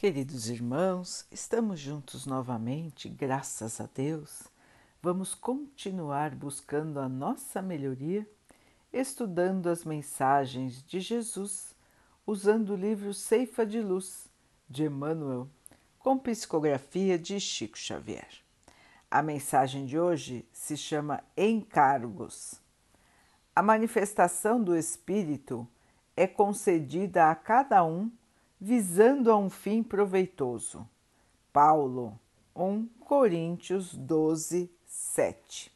Queridos irmãos, estamos juntos novamente, graças a Deus. Vamos continuar buscando a nossa melhoria, estudando as mensagens de Jesus, usando o livro Ceifa de Luz, de Emmanuel, com psicografia de Chico Xavier. A mensagem de hoje se chama Encargos. A manifestação do Espírito é concedida a cada um visando a um fim proveitoso. Paulo, 1 Coríntios 12, 7.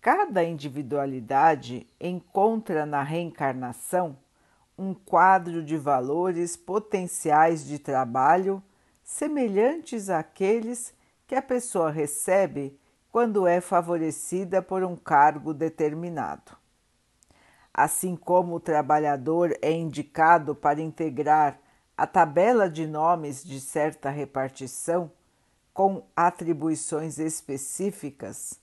Cada individualidade encontra na reencarnação um quadro de valores potenciais de trabalho semelhantes àqueles que a pessoa recebe quando é favorecida por um cargo determinado. Assim como o trabalhador é indicado para integrar a tabela de nomes de certa repartição com atribuições específicas,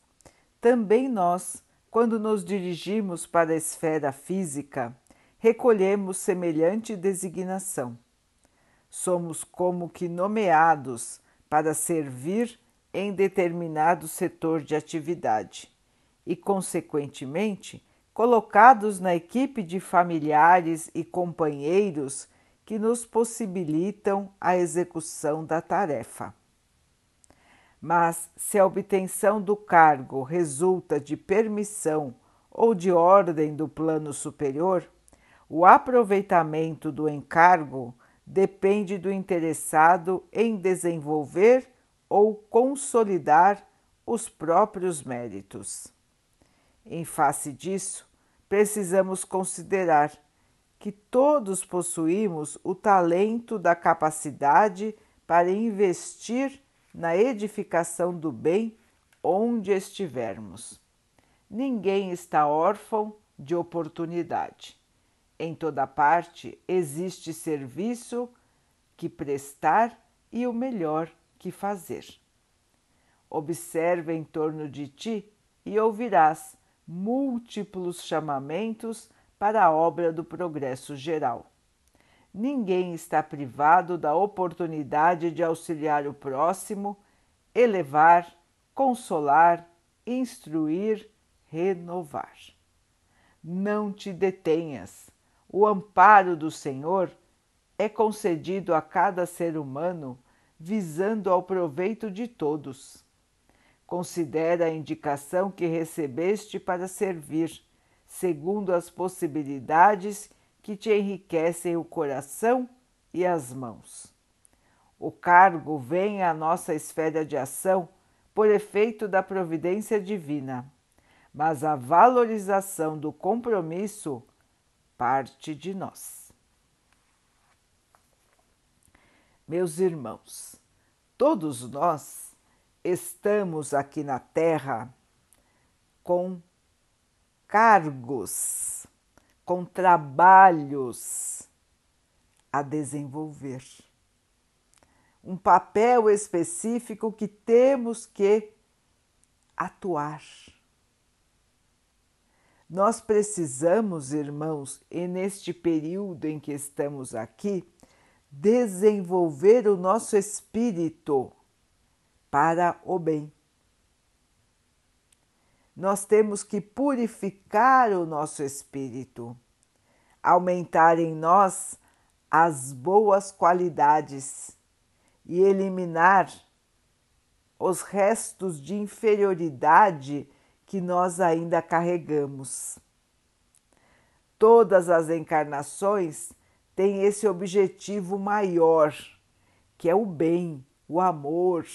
também nós, quando nos dirigimos para a esfera física, recolhemos semelhante designação. Somos como que nomeados para servir em determinado setor de atividade e, consequentemente, colocados na equipe de familiares e companheiros que nos possibilitam a execução da tarefa. Mas se a obtenção do cargo resulta de permissão ou de ordem do plano superior, o aproveitamento do encargo depende do interessado em desenvolver ou consolidar os próprios méritos. Em face disso, precisamos considerar que todos possuímos o talento da capacidade para investir na edificação do bem onde estivermos. Ninguém está órfão de oportunidade. Em toda parte existe serviço que prestar e o melhor que fazer. Observe em torno de ti e ouvirás múltiplos chamamentos para a obra do progresso geral. Ninguém está privado da oportunidade de auxiliar o próximo, elevar, consolar, instruir, renovar. Não te detenhas. O amparo do Senhor é concedido a cada ser humano visando ao proveito de todos. Considera a indicação que recebeste para servir segundo as possibilidades que te enriquecem o coração e as mãos. O cargo vem à nossa esfera de ação por efeito da providência divina, mas a valorização do compromisso parte de nós. Meus irmãos, todos nós estamos aqui na Terra com cargos, com trabalhos a desenvolver. Um papel específico que temos que atuar. Nós precisamos, irmãos, e neste período em que estamos aqui, desenvolver o nosso espírito para o bem nós temos que purificar o nosso espírito, aumentar em nós as boas qualidades e eliminar os restos de inferioridade que nós ainda carregamos. Todas as encarnações têm esse objetivo maior, que é o bem, o amor,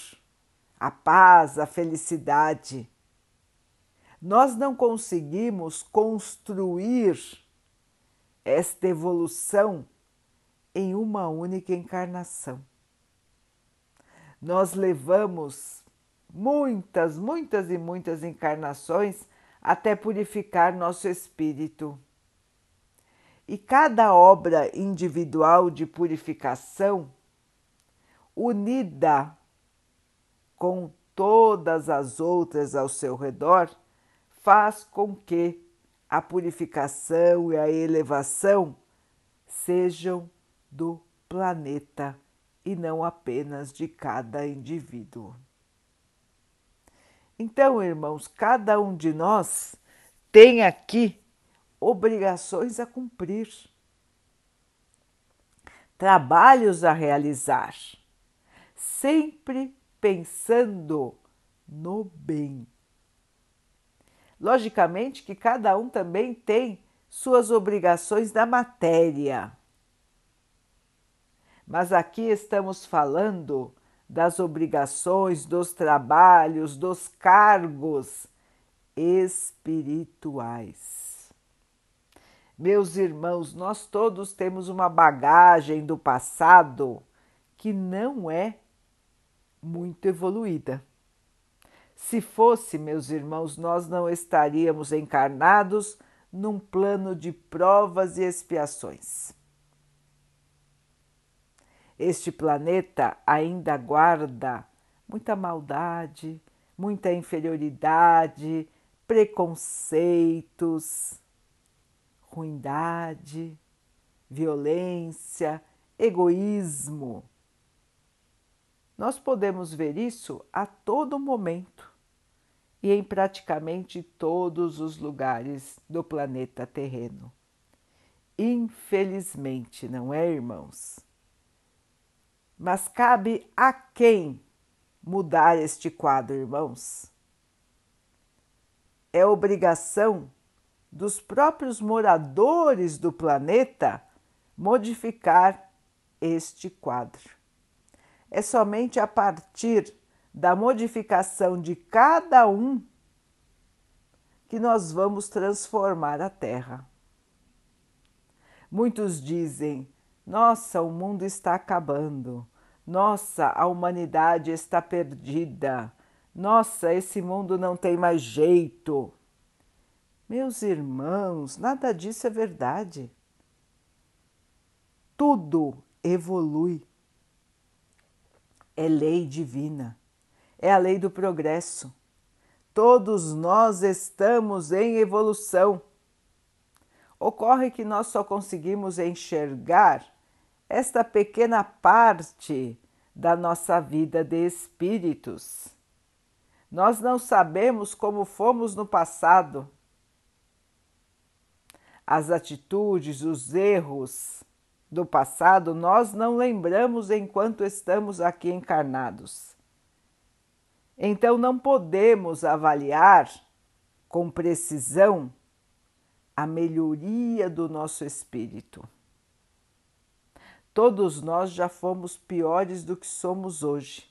a paz, a felicidade nós não conseguimos construir esta evolução em uma única encarnação. Nós levamos muitas, muitas e muitas encarnações até purificar nosso espírito. E cada obra individual de purificação, unida com todas as outras ao seu redor, faz com que a purificação e a elevação sejam do planeta e não apenas de cada indivíduo. Então, irmãos, cada um de nós tem aqui obrigações a cumprir, trabalhos a realizar, sempre pensando no bem. Logicamente que cada um também tem suas obrigações da matéria. Mas aqui estamos falando das obrigações, dos trabalhos, dos cargos espirituais. Meus irmãos, nós todos temos uma bagagem do passado que não é muito evoluída. Se fosse, meus irmãos, nós não estaríamos encarnados num plano de provas e expiações. Este planeta ainda guarda muita maldade, muita inferioridade, preconceitos, ruindade, violência, egoísmo. Nós podemos ver isso a todo momento e em praticamente todos os lugares do planeta terreno. Infelizmente, não é, irmãos? Mas cabe a quem mudar este quadro, irmãos? É obrigação dos próprios moradores do planeta modificar este quadro. É somente a partir da modificação de cada um que nós vamos transformar a Terra. Muitos dizem: nossa, o mundo está acabando, nossa, a humanidade está perdida, nossa, esse mundo não tem mais jeito. Meus irmãos, nada disso é verdade. Tudo evolui. É lei divina é a lei do progresso. Todos nós estamos em evolução. Ocorre que nós só conseguimos enxergar esta pequena parte da nossa vida de espíritos. Nós não sabemos como fomos no passado. As atitudes, os erros do passado nós não lembramos enquanto estamos aqui encarnados. Então não podemos avaliar com precisão a melhoria do nosso espírito. Todos nós já fomos piores do que somos hoje.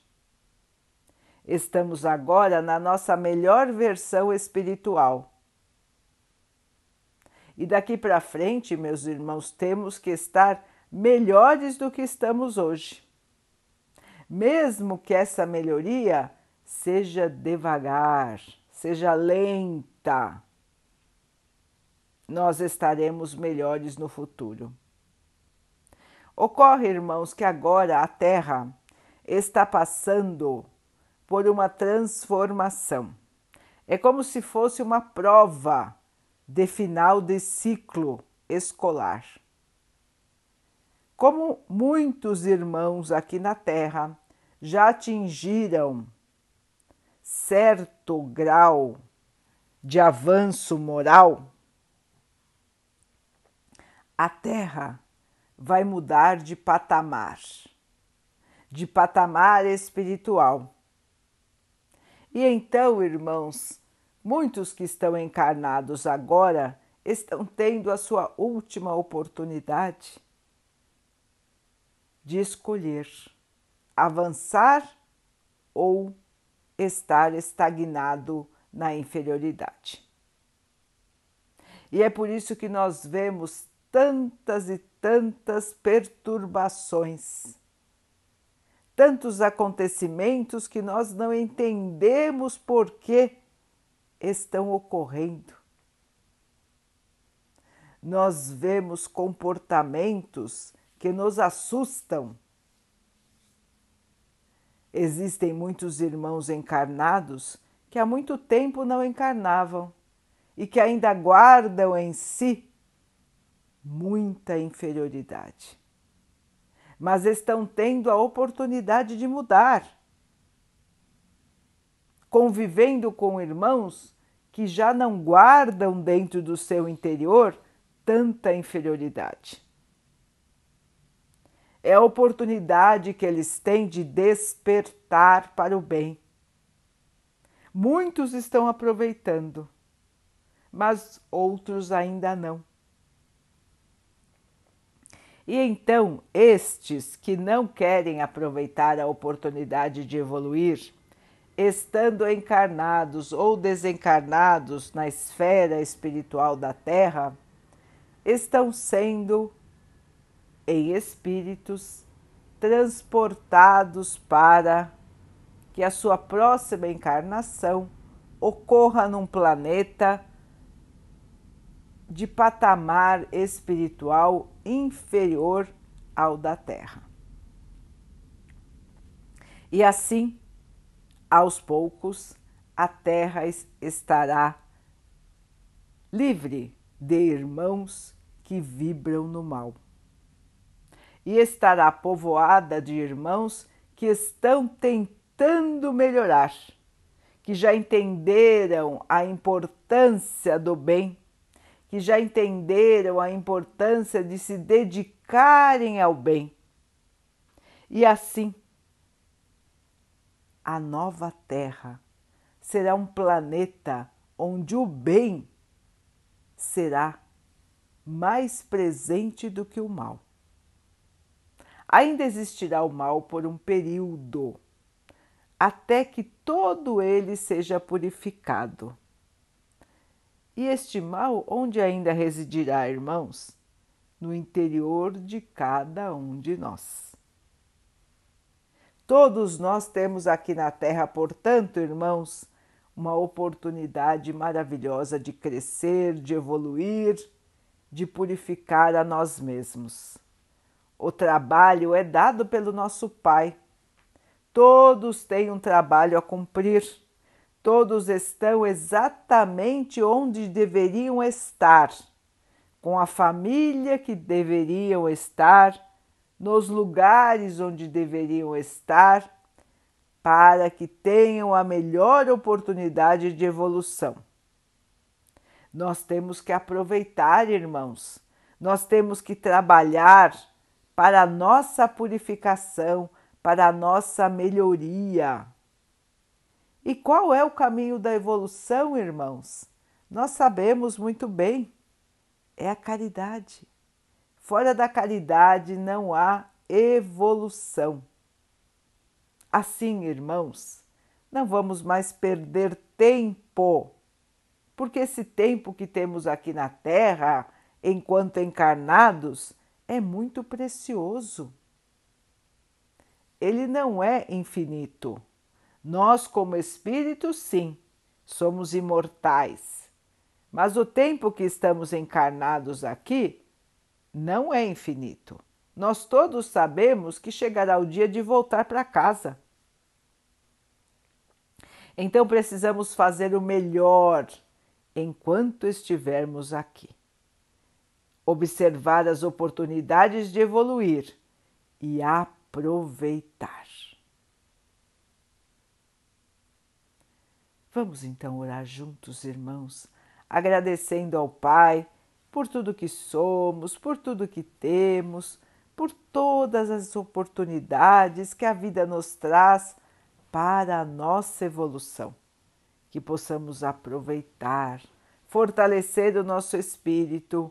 Estamos agora na nossa melhor versão espiritual. E daqui para frente, meus irmãos, temos que estar melhores do que estamos hoje. Mesmo que essa melhoria seja devagar, seja lenta, nós estaremos melhores no futuro. Ocorre, irmãos, que agora a Terra está passando por uma transformação. É como se fosse uma prova de final de ciclo escolar. Como muitos irmãos aqui na Terra já atingiram certo grau de avanço moral, a Terra vai mudar de patamar, de patamar espiritual. E então, irmãos, muitos que estão encarnados agora estão tendo a sua última oportunidade de escolher avançar ou estar estagnado na inferioridade. E é por isso que nós vemos tantas e tantas perturbações, tantos acontecimentos que nós não entendemos por que estão ocorrendo. Nós vemos comportamentos que nos assustam Existem muitos irmãos encarnados que há muito tempo não encarnavam e que ainda guardam em si muita inferioridade. mas estão tendo a oportunidade de mudar, convivendo com irmãos que já não guardam dentro do seu interior tanta inferioridade. É a oportunidade que eles têm de despertar para o bem. Muitos estão aproveitando, mas outros ainda não. E então, estes que não querem aproveitar a oportunidade de evoluir, estando encarnados ou desencarnados na esfera espiritual da Terra, estão sendo, em espíritos, transportados para que a sua próxima encarnação ocorra num planeta de patamar espiritual inferior ao da Terra. E assim, aos poucos, a Terra estará livre de irmãos que vibram no mal. E estará povoada de irmãos que estão tentando melhorar, que já entenderam a importância do bem que já entenderam a importância de se dedicarem ao bem. E assim, a nova Terra será um planeta onde o bem será mais presente do que o mal. Ainda existirá o mal por um período, até que todo ele seja purificado e este mal, onde ainda residirá, irmãos? No interior de cada um de nós. Todos nós temos aqui na Terra, portanto, irmãos, uma oportunidade maravilhosa de crescer, de evoluir, de purificar a nós mesmos. O trabalho é dado pelo nosso Pai. Todos têm um trabalho a cumprir Todos estão exatamente onde deveriam estar, com a família que deveriam estar, nos lugares onde deveriam estar, para que tenham a melhor oportunidade de evolução. Nós temos que aproveitar, irmãos, nós temos que trabalhar para a nossa purificação, para a nossa melhoria. E qual é o caminho da evolução, irmãos? Nós sabemos muito bem, é a caridade. Fora da caridade não há evolução. Assim, irmãos, não vamos mais perder tempo, porque esse tempo que temos aqui na Terra, enquanto encarnados, é muito precioso. Ele não é infinito. Nós, como espíritos, sim, somos imortais. Mas o tempo que estamos encarnados aqui não é infinito. Nós todos sabemos que chegará o dia de voltar para casa. Então precisamos fazer o melhor enquanto estivermos aqui. Observar as oportunidades de evoluir e aproveitar. Vamos então orar juntos, irmãos, agradecendo ao Pai por tudo que somos, por tudo que temos, por todas as oportunidades que a vida nos traz para a nossa evolução. Que possamos aproveitar, fortalecer o nosso espírito